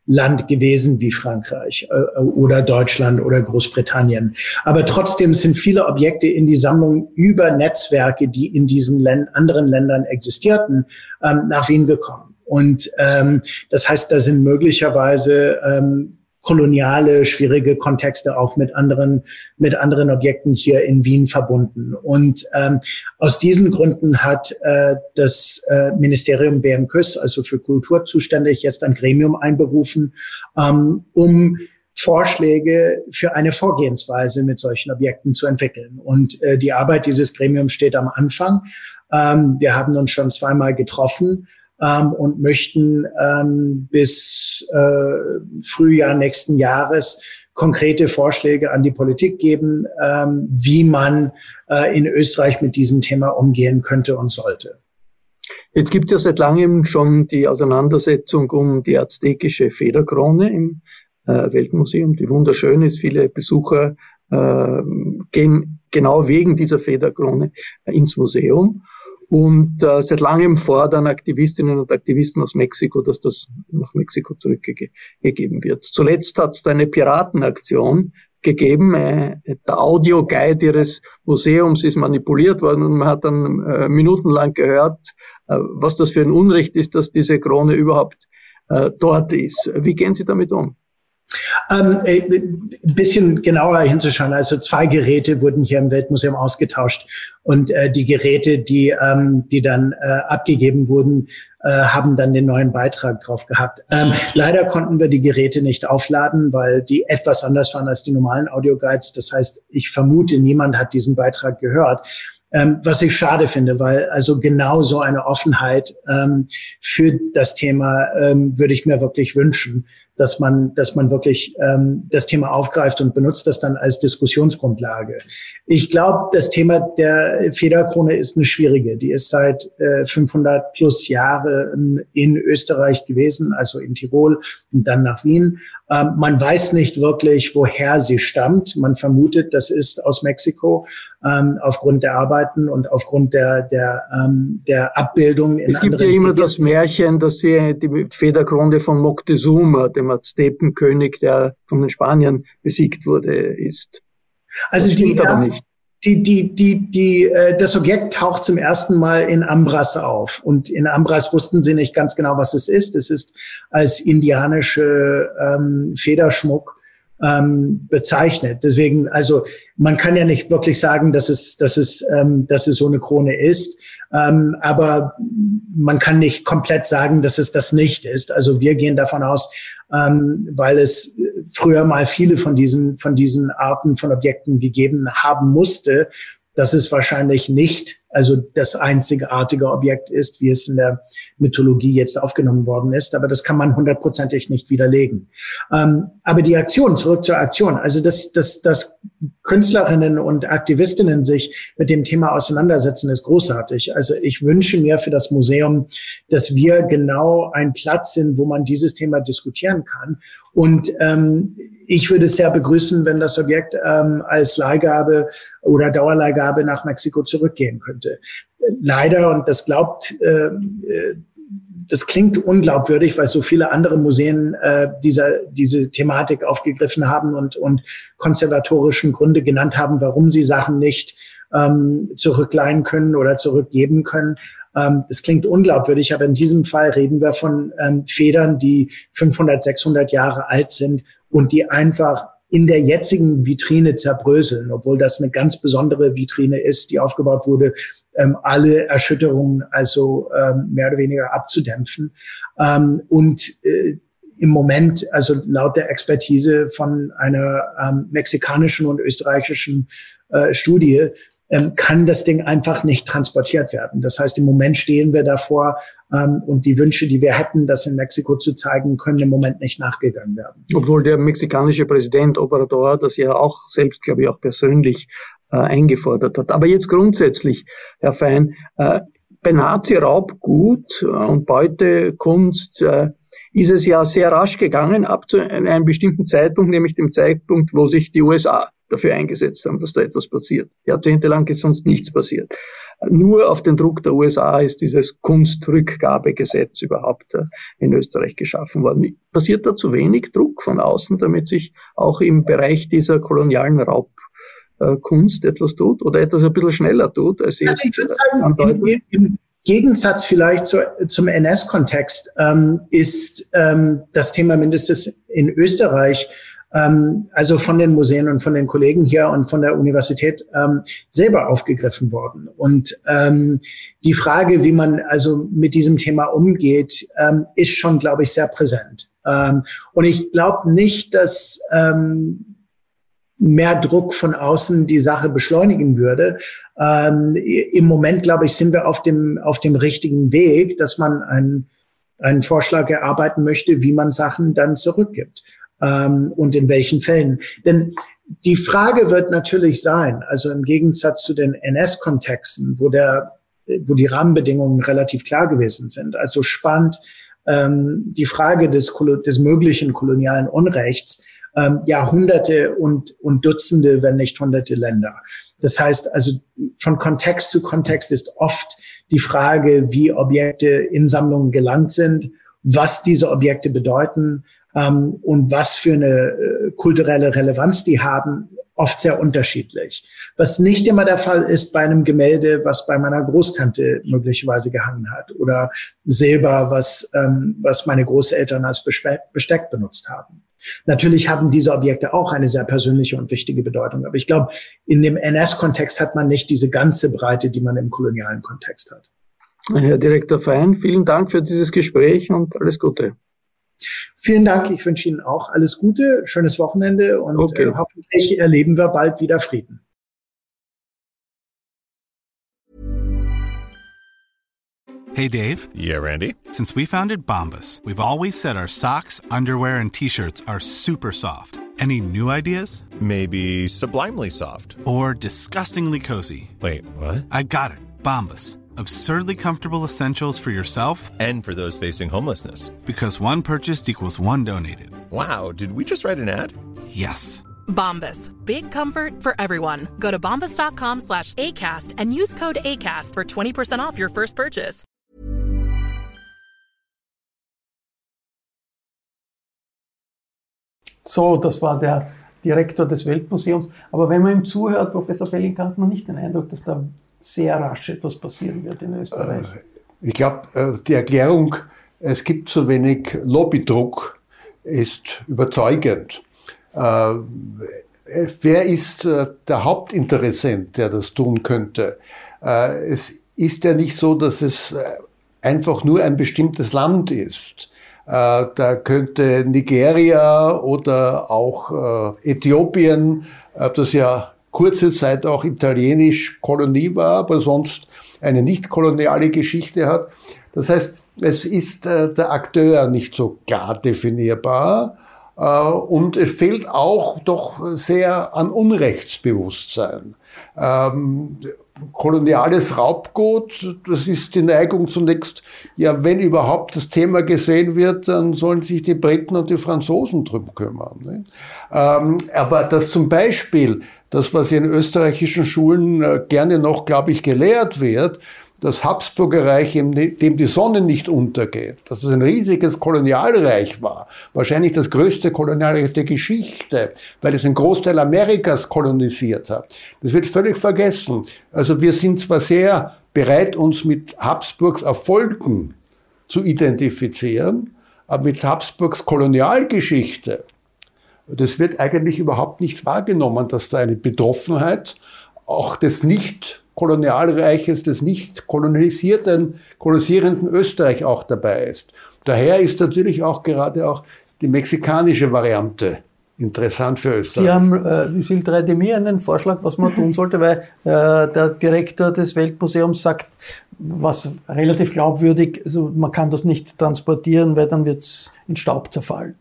Kolonialland gewesen wie Frankreich äh, oder Deutschland oder Großbritannien. Aber trotzdem sind viele Objekte in die Sammlung über Netzwerke, die in diesen Länd anderen Ländern existierten, ähm, nach Wien gekommen. Und ähm, das heißt, da sind möglicherweise ähm, koloniale, schwierige Kontexte auch mit anderen, mit anderen Objekten hier in Wien verbunden. Und ähm, aus diesen Gründen hat äh, das äh, Ministerium BMKÜS, also für Kultur zuständig, jetzt ein Gremium einberufen, ähm, um Vorschläge für eine Vorgehensweise mit solchen Objekten zu entwickeln. Und äh, die Arbeit dieses Gremiums steht am Anfang. Ähm, wir haben uns schon zweimal getroffen ähm, und möchten ähm, bis äh, Frühjahr nächsten Jahres konkrete Vorschläge an die Politik geben, ähm, wie man äh, in Österreich mit diesem Thema umgehen könnte und sollte. Jetzt gibt es ja seit langem schon die Auseinandersetzung um die aztekische Federkrone im äh, Weltmuseum, die wunderschön ist. Viele Besucher äh, gehen genau wegen dieser Federkrone ins Museum. Und äh, seit langem fordern Aktivistinnen und Aktivisten aus Mexiko, dass das nach Mexiko zurückgegeben wird. Zuletzt hat es eine Piratenaktion gegeben. Äh, der Audioguide ihres Museums ist manipuliert worden und man hat dann äh, minutenlang gehört, äh, was das für ein Unrecht ist, dass diese Krone überhaupt äh, dort ist. Wie gehen Sie damit um? Ähm, äh, ein bisschen genauer hinzuschauen. Also zwei Geräte wurden hier im Weltmuseum ausgetauscht und äh, die Geräte, die, ähm, die dann äh, abgegeben wurden, äh, haben dann den neuen Beitrag drauf gehabt. Ähm, leider konnten wir die Geräte nicht aufladen, weil die etwas anders waren als die normalen Audioguides. Das heißt, ich vermute, niemand hat diesen Beitrag gehört. Ähm, was ich schade finde, weil also genau so eine Offenheit ähm, für das Thema ähm, würde ich mir wirklich wünschen dass man, dass man wirklich ähm, das Thema aufgreift und benutzt das dann als Diskussionsgrundlage. Ich glaube, das Thema der Federkrone ist eine schwierige. Die ist seit äh, 500 plus Jahre in Österreich gewesen, also in Tirol und dann nach Wien. Ähm, man weiß nicht wirklich, woher sie stammt. Man vermutet, das ist aus Mexiko ähm, aufgrund der Arbeiten und aufgrund der, der, ähm, der Abbildung. In es gibt ja immer das Märchen, dass sie die Federkrone von Moctezuma, dem Aztepenkönig, der von den Spaniern besiegt wurde, ist. Also das die, nicht. Die, die, die, die, äh, das Objekt taucht zum ersten Mal in Ambras auf. Und in Ambras wussten sie nicht ganz genau, was es ist. Es ist als indianische ähm, Federschmuck ähm, bezeichnet. Deswegen, also man kann ja nicht wirklich sagen, dass es, dass es, ähm, dass es so eine Krone ist. Ähm, aber man kann nicht komplett sagen, dass es das nicht ist. Also wir gehen davon aus, ähm, weil es früher mal viele von diesen, von diesen Arten von Objekten gegeben haben musste, dass es wahrscheinlich nicht also das einzigartige Objekt ist, wie es in der Mythologie jetzt aufgenommen worden ist. Aber das kann man hundertprozentig nicht widerlegen. Ähm, aber die Aktion, zurück zur Aktion, also dass, dass, dass Künstlerinnen und Aktivistinnen sich mit dem Thema auseinandersetzen, ist großartig. Also ich wünsche mir für das Museum, dass wir genau ein Platz sind, wo man dieses Thema diskutieren kann. Und ähm, ich würde es sehr begrüßen, wenn das Objekt ähm, als Leihgabe oder Dauerleihgabe nach Mexiko zurückgehen könnte. Leider, und das glaubt, äh, äh, das klingt unglaubwürdig, weil so viele andere Museen äh, dieser, diese Thematik aufgegriffen haben und, und konservatorischen Gründe genannt haben, warum sie Sachen nicht ähm, zurückleihen können oder zurückgeben können. Ähm, das klingt unglaubwürdig, aber in diesem Fall reden wir von ähm, Federn, die 500, 600 Jahre alt sind und die einfach in der jetzigen Vitrine zerbröseln, obwohl das eine ganz besondere Vitrine ist, die aufgebaut wurde, ähm, alle Erschütterungen also ähm, mehr oder weniger abzudämpfen. Ähm, und äh, im Moment, also laut der Expertise von einer ähm, mexikanischen und österreichischen äh, Studie, ähm, kann das Ding einfach nicht transportiert werden. Das heißt, im Moment stehen wir davor ähm, und die Wünsche, die wir hätten, das in Mexiko zu zeigen, können im Moment nicht nachgegangen werden. Obwohl der mexikanische Präsident Obrador das ja auch selbst, glaube ich, auch persönlich äh, eingefordert hat. Aber jetzt grundsätzlich, Herr Fein, äh, bei Nazi-Raubgut und Beutekunst äh, ist es ja sehr rasch gegangen, ab zu einem bestimmten Zeitpunkt, nämlich dem Zeitpunkt, wo sich die USA dafür eingesetzt haben, dass da etwas passiert. Jahrzehntelang ist sonst nichts passiert. Nur auf den Druck der USA ist dieses Kunstrückgabegesetz überhaupt äh, in Österreich geschaffen worden. Passiert da zu wenig Druck von außen, damit sich auch im Bereich dieser kolonialen Raubkunst etwas tut oder etwas ein bisschen schneller tut, als Sie also ich würde sagen, im, im, Gegensatz vielleicht zu, zum NS-Kontext ähm, ist ähm, das Thema mindestens in Österreich ähm, also von den Museen und von den Kollegen hier und von der Universität ähm, selber aufgegriffen worden. Und ähm, die Frage, wie man also mit diesem Thema umgeht, ähm, ist schon, glaube ich, sehr präsent. Ähm, und ich glaube nicht, dass ähm, mehr Druck von außen die Sache beschleunigen würde. Ähm, Im Moment, glaube ich, sind wir auf dem, auf dem richtigen Weg, dass man einen, einen Vorschlag erarbeiten möchte, wie man Sachen dann zurückgibt ähm, und in welchen Fällen. Denn die Frage wird natürlich sein, also im Gegensatz zu den NS-Kontexten, wo der, wo die Rahmenbedingungen relativ klar gewesen sind, also spannend ähm, die Frage des, des möglichen kolonialen Unrechts ähm, Jahrhunderte und, und Dutzende, wenn nicht hunderte Länder. Das heißt also, von Kontext zu Kontext ist oft die Frage, wie Objekte in Sammlungen gelangt sind, was diese Objekte bedeuten, ähm, und was für eine äh, kulturelle Relevanz die haben, oft sehr unterschiedlich. Was nicht immer der Fall ist bei einem Gemälde, was bei meiner Großtante möglicherweise gehangen hat oder Silber, was, ähm, was meine Großeltern als Besteck benutzt haben. Natürlich haben diese Objekte auch eine sehr persönliche und wichtige Bedeutung. Aber ich glaube, in dem NS-Kontext hat man nicht diese ganze Breite, die man im kolonialen Kontext hat. Herr Direktor Fein, vielen Dank für dieses Gespräch und alles Gute. Vielen Dank. Ich wünsche Ihnen auch alles Gute, schönes Wochenende und okay. äh, hoffentlich erleben wir bald wieder Frieden. Hey Dave. Yeah, Randy. Since we founded Bombus, we've always said our socks, underwear and t-shirts are super soft. Any new ideas? Maybe sublimely soft or disgustingly cozy. Wait, what? I got it. Bombus absurdly comfortable essentials for yourself and for those facing homelessness. Because one purchased equals one donated. Wow, did we just write an ad? Yes. Bombas. Big comfort for everyone. Go to bombas.com slash ACAST and use code ACAST for 20% off your first purchase. So, das war der Direktor des Weltmuseums. Aber wenn man ihm zuhört, Professor Belling, hat man nicht den Eindruck, dass da sehr rasch etwas passieren wird in Österreich? Äh, ich glaube, äh, die Erklärung, es gibt zu wenig Lobbydruck, ist überzeugend. Äh, wer ist der Hauptinteressent, der das tun könnte? Es ist ja nicht so, dass es einfach nur ein bestimmtes Land ist. Da könnte Nigeria oder auch Äthiopien, das ja kurze Zeit auch italienisch Kolonie war, aber sonst eine nicht koloniale Geschichte hat. Das heißt, es ist äh, der Akteur nicht so klar definierbar äh, und es fehlt auch doch sehr an Unrechtsbewusstsein. Ähm, koloniales Raubgut, das ist die Neigung zunächst, ja, wenn überhaupt das Thema gesehen wird, dann sollen sich die Briten und die Franzosen drum kümmern. Ne? Ähm, aber dass zum Beispiel das, was in österreichischen Schulen äh, gerne noch, glaube ich, gelehrt wird, das Habsburgerreich, in dem die Sonne nicht untergeht, dass es ein riesiges Kolonialreich war, wahrscheinlich das größte Kolonialreich der Geschichte, weil es einen Großteil Amerikas kolonisiert hat. Das wird völlig vergessen. Also wir sind zwar sehr bereit, uns mit Habsburgs Erfolgen zu identifizieren, aber mit Habsburgs Kolonialgeschichte, das wird eigentlich überhaupt nicht wahrgenommen, dass da eine Betroffenheit auch des nicht Kolonialreiches, des nicht kolonisierten, kolonisierenden Österreich auch dabei ist. Daher ist natürlich auch gerade auch die mexikanische Variante interessant für Österreich. Sie haben, äh, Siltre mir einen Vorschlag, was man tun sollte, weil äh, der Direktor des Weltmuseums sagt, was relativ glaubwürdig, also man kann das nicht transportieren, weil dann wird es in Staub zerfallen.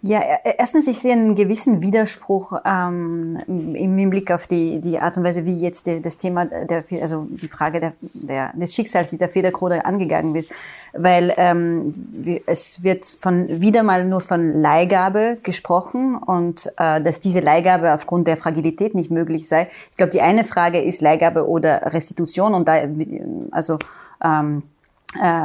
Ja, e-, erstens, ich sehe einen gewissen Widerspruch ähm, im Hinblick auf die, die Art und Weise, wie jetzt die, das Thema, der, also die Frage der, der, des Schicksals dieser Federkrone angegangen wird. Weil ähm, es wird von wieder mal nur von Leihgabe gesprochen und äh, dass diese Leihgabe aufgrund der Fragilität nicht möglich sei. Ich glaube, die eine Frage ist Leihgabe oder Restitution und da also ähm, äh,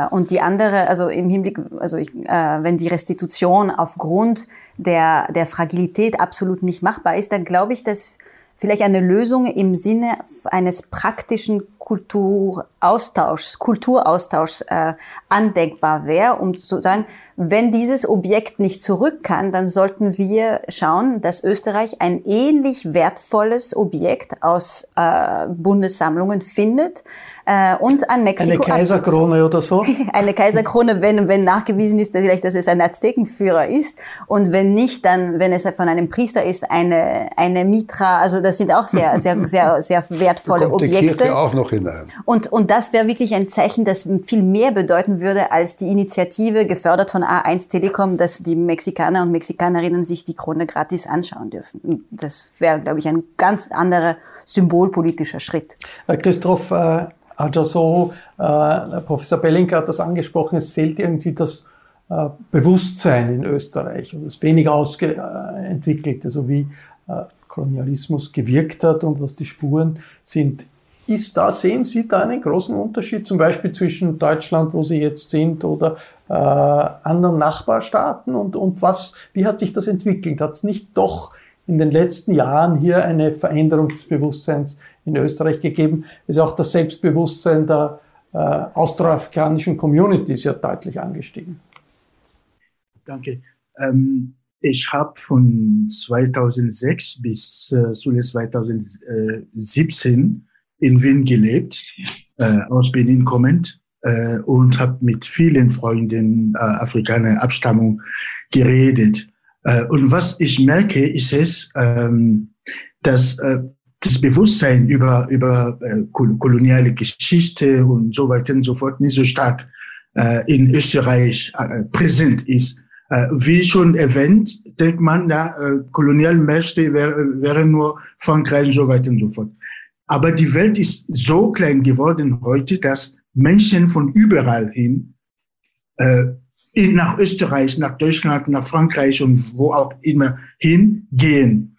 und die andere, also im Hinblick, also ich, äh, wenn die Restitution aufgrund der, der Fragilität absolut nicht machbar ist, dann glaube ich, dass vielleicht eine Lösung im Sinne eines praktischen Kulturaustauschs, Kulturaustauschs äh, andenkbar wäre, um zu sagen, wenn dieses Objekt nicht zurück kann, dann sollten wir schauen, dass Österreich ein ähnlich wertvolles Objekt aus äh, Bundessammlungen findet, äh, und an Mexiko. Eine Kaiserkrone oder so? eine Kaiserkrone, wenn, wenn nachgewiesen ist, dass, vielleicht, dass es ein Aztekenführer ist. Und wenn nicht, dann, wenn es von einem Priester ist, eine, eine Mitra. Also das sind auch sehr, sehr, sehr, sehr wertvolle Objekte. Die Kirche auch noch hinein. Und, und das wäre wirklich ein Zeichen, das viel mehr bedeuten würde als die Initiative, gefördert von A1 Telekom, dass die Mexikaner und Mexikanerinnen sich die Krone gratis anschauen dürfen. Das wäre, glaube ich, ein ganz anderer symbolpolitischer Schritt. Herr Christoph, äh also so, äh, Professor Bellinger hat das angesprochen, es fehlt irgendwie das äh, Bewusstsein in Österreich und es ist wenig ausentwickelt, also wie äh, Kolonialismus gewirkt hat und was die Spuren sind. Ist da, sehen Sie da einen großen Unterschied, zum Beispiel zwischen Deutschland, wo Sie jetzt sind, oder äh, anderen Nachbarstaaten? Und, und was, wie hat sich das entwickelt? Hat es nicht doch in den letzten Jahren hier eine Veränderung des Bewusstseins in Österreich gegeben. Es ist auch das Selbstbewusstsein der äh, austroafrikanischen Community sehr deutlich angestiegen. Danke. Ähm, ich habe von 2006 bis äh, zuletzt 2017 in Wien gelebt, äh, aus Benin kommend, äh, und habe mit vielen Freunden äh, afrikaner Abstammung geredet. Äh, und was ich merke, ist es, ähm, dass äh, das Bewusstsein über, über äh, koloniale Geschichte und so weiter und so fort nicht so stark in Österreich präsent ist. Wie schon erwähnt, denkt man, ja, Kolonialmächte wären wär nur Frankreich und so weiter und so fort. Aber die Welt ist so klein geworden heute, dass Menschen von überall hin in, nach Österreich, nach Deutschland, nach Frankreich und wo auch immer hingehen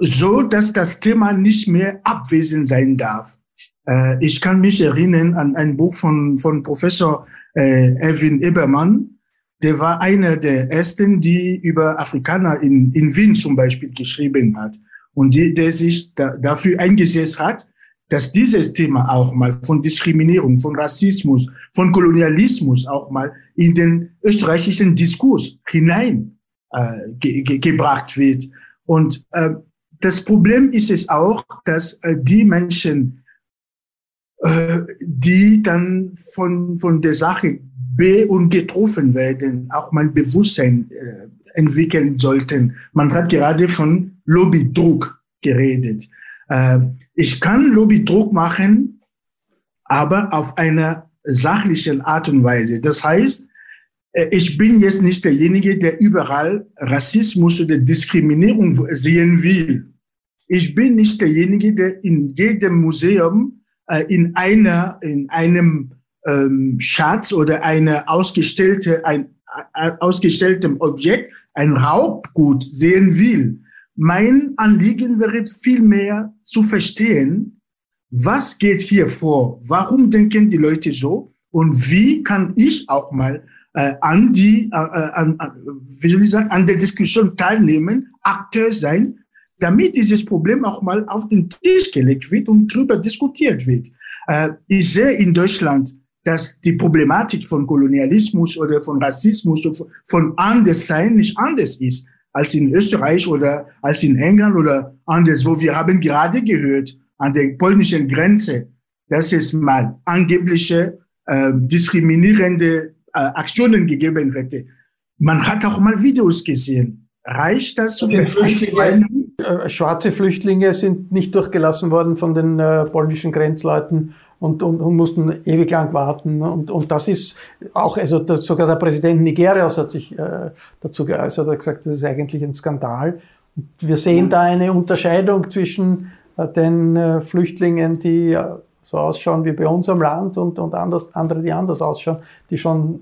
so dass das Thema nicht mehr abwesend sein darf. Äh, ich kann mich erinnern an ein Buch von, von Professor äh, Erwin Ebermann. Der war einer der ersten, die über Afrikaner in, in Wien zum Beispiel geschrieben hat und die, der sich da, dafür eingesetzt hat, dass dieses Thema auch mal von Diskriminierung, von Rassismus, von Kolonialismus auch mal in den österreichischen Diskurs hinein äh, ge, ge, gebracht wird. Und äh, das Problem ist es auch, dass äh, die Menschen, äh, die dann von, von der Sache be- und getroffen werden, auch mal Bewusstsein äh, entwickeln sollten. Man hat gerade von Lobbydruck geredet. Äh, ich kann Lobbydruck machen, aber auf einer sachlichen Art und Weise. Das heißt, ich bin jetzt nicht derjenige, der überall Rassismus oder Diskriminierung sehen will. Ich bin nicht derjenige, der in jedem Museum äh, in einer, in einem ähm, Schatz oder eine ausgestellte, ein äh, ausgestelltem Objekt ein Raubgut sehen will. Mein Anliegen wäre vielmehr zu verstehen, was geht hier vor? Warum denken die Leute so? Und wie kann ich auch mal äh, an die, äh, äh an, wie soll ich sagen, an der Diskussion teilnehmen, Akteur sein, damit dieses Problem auch mal auf den Tisch gelegt wird und darüber diskutiert wird. Äh, ich sehe in Deutschland, dass die Problematik von Kolonialismus oder von Rassismus oder von Anderssein nicht anders ist als in Österreich oder als in England oder anderswo. Wir haben gerade gehört an der polnischen Grenze, dass es mal angebliche äh, diskriminierende äh, Aktionen gegeben hätte. man hat auch mal Videos gesehen. Reicht das? Für Flüchtlinge, äh, schwarze Flüchtlinge sind nicht durchgelassen worden von den äh, polnischen Grenzleuten und, und, und mussten ewig lang warten. Und, und das ist auch, also das, sogar der Präsident Nigerias hat sich äh, dazu geäußert, hat gesagt, das ist eigentlich ein Skandal. Und wir sehen da eine Unterscheidung zwischen äh, den äh, Flüchtlingen, die äh, so ausschauen wie bei uns am Land und, und anders, andere, die anders ausschauen, die schon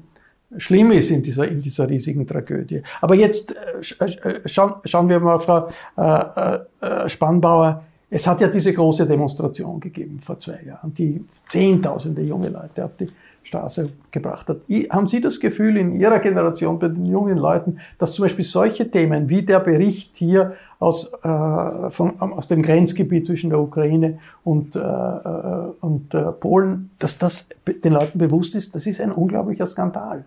schlimm ist in dieser, in dieser riesigen Tragödie. Aber jetzt äh, äh schauen, schauen wir mal, Frau äh, äh, Spannbauer, es hat ja diese große Demonstration gegeben vor zwei Jahren, die Zehntausende junge Leute auf die Straße gebracht hat. Haben Sie das Gefühl in Ihrer Generation bei den jungen Leuten, dass zum Beispiel solche Themen wie der Bericht hier aus, äh, von, aus dem Grenzgebiet zwischen der Ukraine und, äh, äh und äh, Polen, dass das den Leuten bewusst ist, das ist ein unglaublicher Skandal?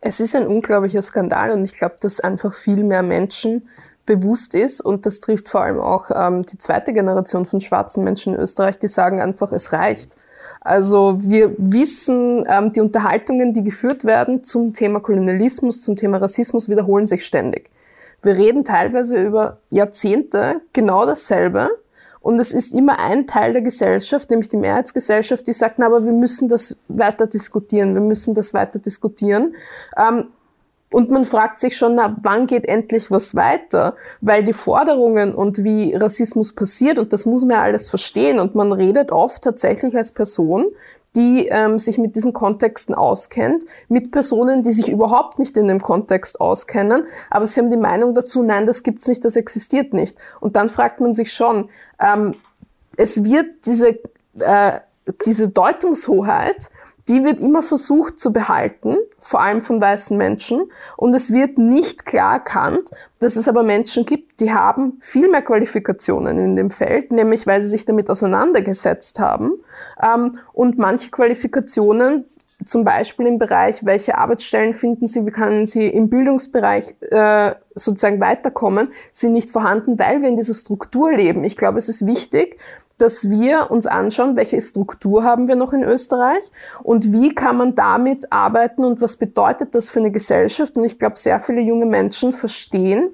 Es ist ein unglaublicher Skandal und ich glaube, dass einfach viel mehr Menschen bewusst ist und das trifft vor allem auch ähm, die zweite Generation von schwarzen Menschen in Österreich, die sagen einfach, es reicht. Also wir wissen, ähm, die Unterhaltungen, die geführt werden zum Thema Kolonialismus, zum Thema Rassismus, wiederholen sich ständig. Wir reden teilweise über Jahrzehnte genau dasselbe und es ist immer ein Teil der Gesellschaft, nämlich die Mehrheitsgesellschaft, die sagt, na, aber wir müssen das weiter diskutieren, wir müssen das weiter diskutieren. Ähm, und man fragt sich schon, na, wann geht endlich was weiter? Weil die Forderungen und wie Rassismus passiert, und das muss man ja alles verstehen, und man redet oft tatsächlich als Person, die ähm, sich mit diesen Kontexten auskennt, mit Personen, die sich überhaupt nicht in dem Kontext auskennen, aber sie haben die Meinung dazu, nein, das gibt's nicht, das existiert nicht. Und dann fragt man sich schon, ähm, es wird diese, äh, diese Deutungshoheit, die wird immer versucht zu behalten, vor allem von weißen Menschen. Und es wird nicht klar erkannt, dass es aber Menschen gibt, die haben viel mehr Qualifikationen in dem Feld, nämlich weil sie sich damit auseinandergesetzt haben. Ähm, und manche Qualifikationen, zum Beispiel im Bereich, welche Arbeitsstellen finden Sie, wie können Sie im Bildungsbereich äh, sozusagen weiterkommen, sind nicht vorhanden, weil wir in dieser Struktur leben. Ich glaube, es ist wichtig, dass wir uns anschauen, welche Struktur haben wir noch in Österreich und wie kann man damit arbeiten und was bedeutet das für eine Gesellschaft. Und ich glaube, sehr viele junge Menschen verstehen,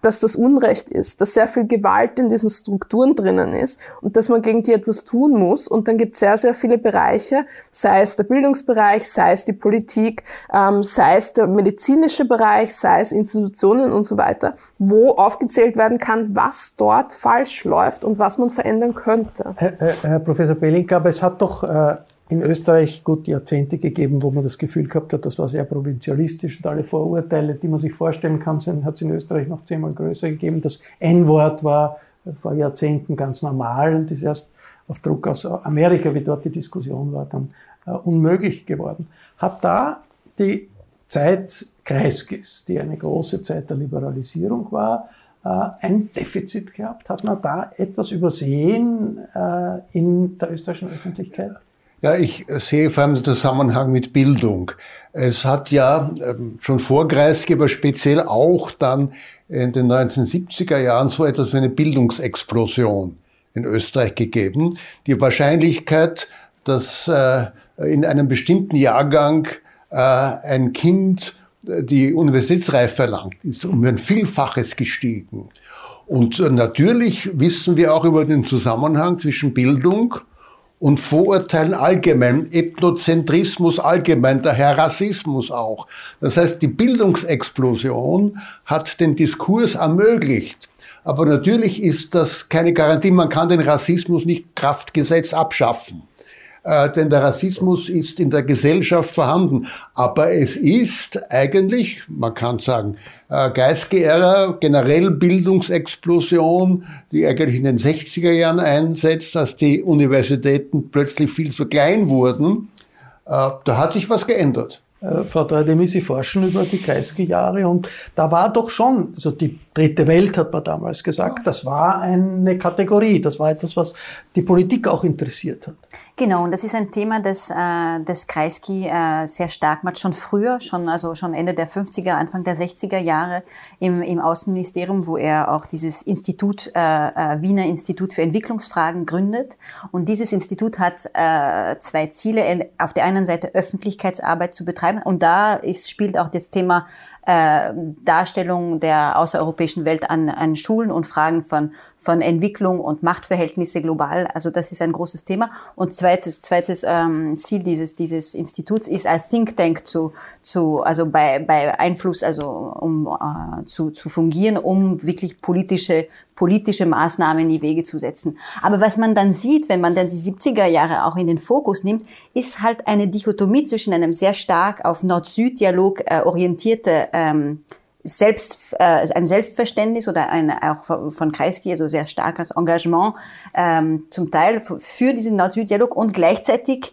dass das Unrecht ist, dass sehr viel Gewalt in diesen Strukturen drinnen ist und dass man gegen die etwas tun muss. Und dann gibt es sehr, sehr viele Bereiche, sei es der Bildungsbereich, sei es die Politik, ähm, sei es der medizinische Bereich, sei es Institutionen und so weiter, wo aufgezählt werden kann, was dort falsch läuft und was man verändern könnte. Herr, Herr Professor Belling, aber es hat doch äh in Österreich gut Jahrzehnte gegeben, wo man das Gefühl gehabt hat, das war sehr provinzialistisch und alle Vorurteile, die man sich vorstellen kann, hat es in Österreich noch zehnmal größer gegeben. Das N-Wort war vor Jahrzehnten ganz normal und ist erst auf Druck aus Amerika, wie dort die Diskussion war, dann äh, unmöglich geworden. Hat da die Zeit Kreiskis, die eine große Zeit der Liberalisierung war, äh, ein Defizit gehabt? Hat man da etwas übersehen äh, in der österreichischen Öffentlichkeit? Ja, ich sehe vor allem den Zusammenhang mit Bildung. Es hat ja ähm, schon vor Kreisky, aber speziell auch dann in den 1970er Jahren so etwas wie eine Bildungsexplosion in Österreich gegeben. Die Wahrscheinlichkeit, dass äh, in einem bestimmten Jahrgang äh, ein Kind äh, die Universitätsreife verlangt, ist um ein Vielfaches gestiegen. Und natürlich wissen wir auch über den Zusammenhang zwischen Bildung und Vorurteilen allgemein, Ethnozentrismus allgemein, daher Rassismus auch. Das heißt, die Bildungsexplosion hat den Diskurs ermöglicht. Aber natürlich ist das keine Garantie, man kann den Rassismus nicht Kraftgesetz abschaffen. Äh, denn der Rassismus ist in der Gesellschaft vorhanden. Aber es ist eigentlich, man kann sagen, äh, Geistgeehrer, generell Bildungsexplosion, die eigentlich in den 60er Jahren einsetzt, dass die Universitäten plötzlich viel zu klein wurden. Äh, da hat sich was geändert. Äh, Frau Dreidemi, Sie forschen über die Kreisky-Jahre und da war doch schon, also die dritte Welt hat man damals gesagt, das war eine Kategorie, das war etwas, was die Politik auch interessiert hat. Genau, und das ist ein Thema, das, äh, das Kreisky äh, sehr stark macht, schon früher, schon, also schon Ende der 50er, Anfang der 60er Jahre im, im Außenministerium, wo er auch dieses Institut, äh, äh, Wiener Institut für Entwicklungsfragen gründet. Und dieses Institut hat äh, zwei Ziele. Auf der einen Seite Öffentlichkeitsarbeit zu betreiben und da ist, spielt auch das Thema äh, Darstellung der außereuropäischen Welt an, an Schulen und Fragen von, von Entwicklung und Machtverhältnisse global. Also das ist ein großes Thema. Und zweites, zweites ähm, Ziel dieses, dieses Instituts ist als Think Tank zu, zu also bei, bei Einfluss, also um äh, zu, zu fungieren, um wirklich politische politische Maßnahmen in die Wege zu setzen. Aber was man dann sieht, wenn man dann die 70er Jahre auch in den Fokus nimmt, ist halt eine Dichotomie zwischen einem sehr stark auf Nord-Süd-Dialog äh, orientierte ähm, selbst, äh, ein Selbstverständnis oder ein, auch von Kreisky, also sehr starkes Engagement ähm, zum Teil für diesen Nord-Süd-Dialog und gleichzeitig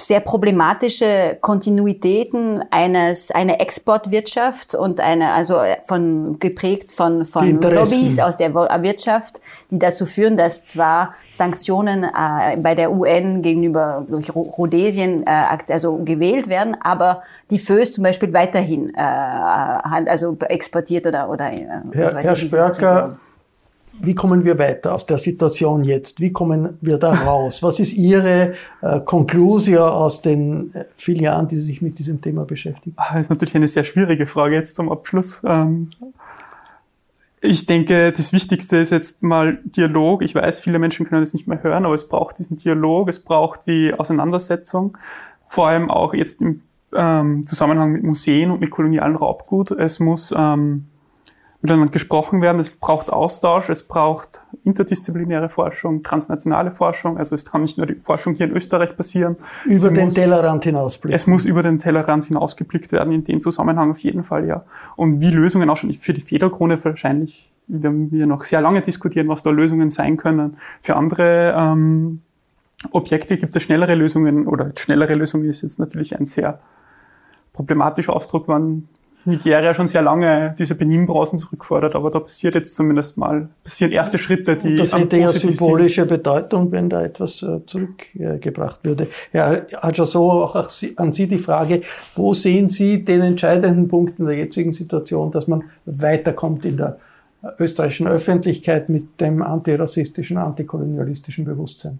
sehr problematische Kontinuitäten eines einer Exportwirtschaft und eine also von geprägt von von Lobbys aus der Wirtschaft, die dazu führen, dass zwar Sanktionen äh, bei der UN gegenüber durch Rhodesien äh, also gewählt werden, aber die FÖS zum Beispiel weiterhin äh, also exportiert oder oder äh, Herr, so Herr Spörker wie kommen wir weiter aus der Situation jetzt? Wie kommen wir da raus? Was ist Ihre äh, Konklusion aus den äh, vielen Jahren, die Sie sich mit diesem Thema beschäftigen? Ah, das ist natürlich eine sehr schwierige Frage jetzt zum Abschluss. Ähm, ich denke, das Wichtigste ist jetzt mal Dialog. Ich weiß, viele Menschen können das nicht mehr hören, aber es braucht diesen Dialog, es braucht die Auseinandersetzung, vor allem auch jetzt im ähm, Zusammenhang mit Museen und mit kolonialen Raubgut. Es muss ähm, miteinander gesprochen werden. Es braucht Austausch, es braucht interdisziplinäre Forschung, transnationale Forschung. Also es kann nicht nur die Forschung hier in Österreich passieren. Über den muss, Tellerrand hinausblicken. Es muss über den Tellerrand hinausgeblickt werden, in dem Zusammenhang auf jeden Fall, ja. Und wie Lösungen ausschauen, für die Federkrone wahrscheinlich werden wir noch sehr lange diskutieren, was da Lösungen sein können. Für andere ähm, Objekte gibt es schnellere Lösungen oder schnellere Lösungen ist jetzt natürlich ein sehr problematischer Ausdruck, wann Nigeria schon sehr lange diese Benin-Brausen zurückfordert, aber da passiert jetzt zumindest mal, passieren erste Schritte, die. Und das hätte ja symbolische. Bedeutung, wenn da etwas äh, zurückgebracht würde. Ja, so auch an Sie die Frage, wo sehen Sie den entscheidenden Punkt in der jetzigen Situation, dass man weiterkommt in der österreichischen Öffentlichkeit mit dem antirassistischen, antikolonialistischen Bewusstsein?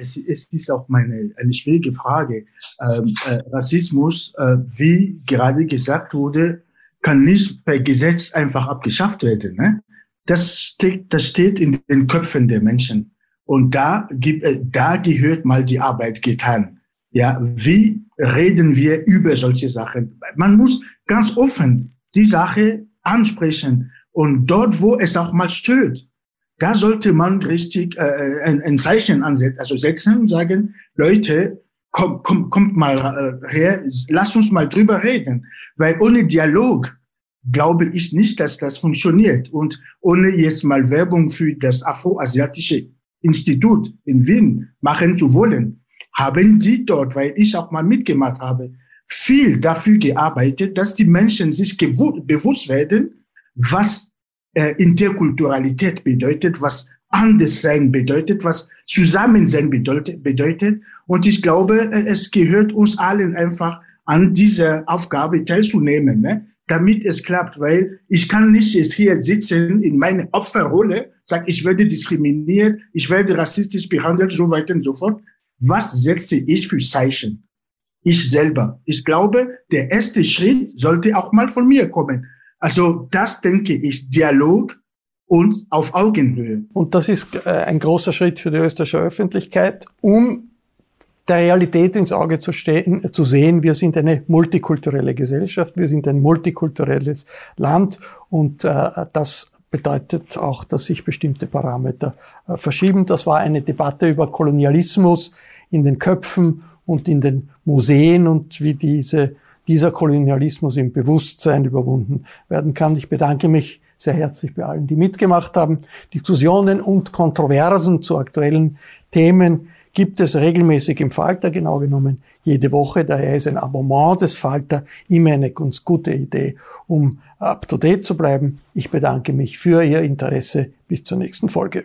Es, es ist auch meine, eine schwierige Frage. Ähm, äh, Rassismus, äh, wie gerade gesagt wurde, kann nicht per Gesetz einfach abgeschafft werden. Ne? Das, steht, das steht in den Köpfen der Menschen. Und da, gibt, äh, da gehört mal die Arbeit getan. Ja, wie reden wir über solche Sachen? Man muss ganz offen die Sache ansprechen. Und dort, wo es auch mal stört, da sollte man richtig äh, ein, ein Zeichen ansetzen, also setzen und sagen, Leute, kommt, kommt, kommt mal äh, her, lass uns mal drüber reden. Weil ohne Dialog glaube ich nicht, dass das funktioniert. Und ohne jetzt mal Werbung für das Afroasiatische Institut in Wien machen zu wollen, haben die dort, weil ich auch mal mitgemacht habe, viel dafür gearbeitet, dass die Menschen sich bewusst werden, was äh, Interkulturalität bedeutet, was Anderssein bedeutet, was Zusammensein bedeutet, bedeutet. Und ich glaube, äh, es gehört uns allen einfach an dieser Aufgabe teilzunehmen, ne? damit es klappt, weil ich kann nicht jetzt hier sitzen in meiner Opferrolle, sag, ich werde diskriminiert, ich werde rassistisch behandelt, so weiter und so fort. Was setze ich für Zeichen? Ich selber. Ich glaube, der erste Schritt sollte auch mal von mir kommen. Also das denke ich, Dialog und auf Augenhöhe. Und das ist äh, ein großer Schritt für die österreichische Öffentlichkeit, um der Realität ins Auge zu, stehen, zu sehen, wir sind eine multikulturelle Gesellschaft, wir sind ein multikulturelles Land und äh, das bedeutet auch, dass sich bestimmte Parameter äh, verschieben. Das war eine Debatte über Kolonialismus in den Köpfen und in den Museen und wie diese dieser Kolonialismus im Bewusstsein überwunden werden kann. Ich bedanke mich sehr herzlich bei allen, die mitgemacht haben. Diskussionen und Kontroversen zu aktuellen Themen gibt es regelmäßig im Falter, genau genommen jede Woche. Daher ist ein Abonnement des Falter immer eine ganz gute Idee, um up-to-date zu bleiben. Ich bedanke mich für Ihr Interesse. Bis zur nächsten Folge.